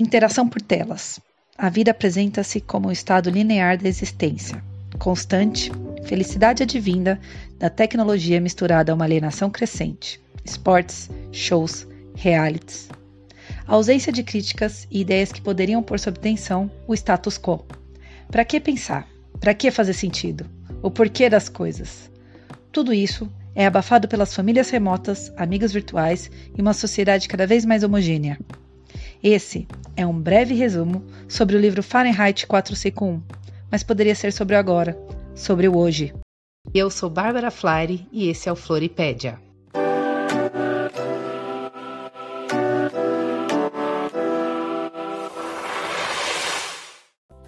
Interação por telas. A vida apresenta-se como um estado linear da existência, constante, felicidade advinda da tecnologia misturada a uma alienação crescente, esportes, shows, realities. A ausência de críticas e ideias que poderiam pôr sob tensão o status quo. Para que pensar? Para que fazer sentido? O porquê das coisas? Tudo isso é abafado pelas famílias remotas, amigos virtuais e uma sociedade cada vez mais homogênea. Esse é um breve resumo sobre o livro Fahrenheit 451, mas poderia ser sobre o agora, sobre o hoje. Eu sou Bárbara Flare e esse é o Floripédia.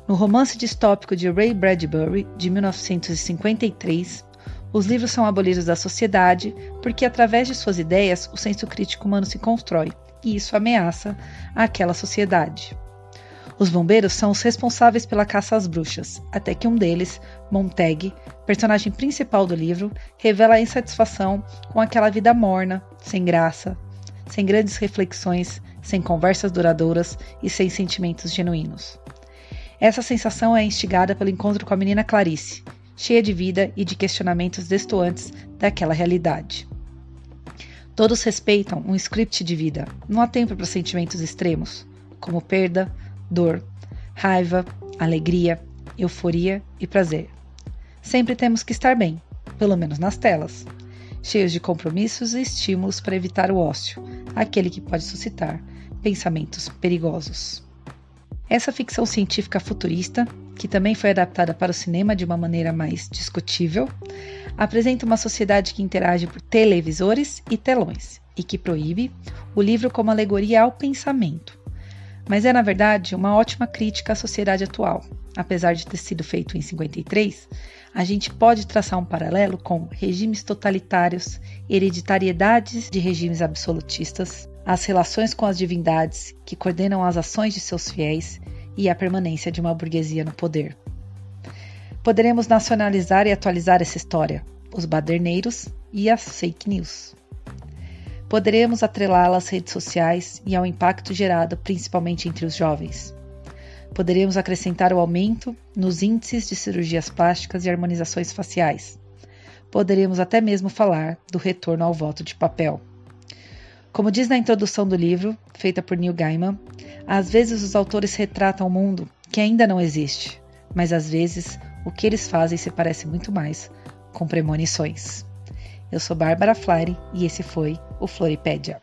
No romance distópico de Ray Bradbury, de 1953, os livros são abolidos da sociedade porque, através de suas ideias, o senso crítico humano se constrói, e isso ameaça aquela sociedade. Os bombeiros são os responsáveis pela caça às bruxas, até que um deles, Montag, personagem principal do livro, revela a insatisfação com aquela vida morna, sem graça, sem grandes reflexões, sem conversas duradouras e sem sentimentos genuínos. Essa sensação é instigada pelo encontro com a menina Clarice, cheia de vida e de questionamentos destoantes daquela realidade. Todos respeitam um script de vida, não há tempo para sentimentos extremos, como perda, dor, raiva, alegria, euforia e prazer. Sempre temos que estar bem, pelo menos nas telas, cheios de compromissos e estímulos para evitar o ócio, aquele que pode suscitar pensamentos perigosos. Essa ficção científica futurista, que também foi adaptada para o cinema de uma maneira mais discutível, apresenta uma sociedade que interage por televisores e telões e que proíbe o livro como alegoria ao pensamento. Mas é, na verdade, uma ótima crítica à sociedade atual. Apesar de ter sido feito em 53, a gente pode traçar um paralelo com regimes totalitários, hereditariedades de regimes absolutistas, as relações com as divindades que coordenam as ações de seus fiéis e a permanência de uma burguesia no poder. Poderemos nacionalizar e atualizar essa história, os baderneiros e as fake news. Poderemos atrelá-la às redes sociais e ao impacto gerado principalmente entre os jovens. Poderemos acrescentar o aumento nos índices de cirurgias plásticas e harmonizações faciais. Poderemos até mesmo falar do retorno ao voto de papel. Como diz na introdução do livro, feita por Neil Gaiman, às vezes os autores retratam um mundo que ainda não existe, mas às vezes o que eles fazem se parece muito mais com premonições. Eu sou Bárbara Flare e esse foi o Floripédia.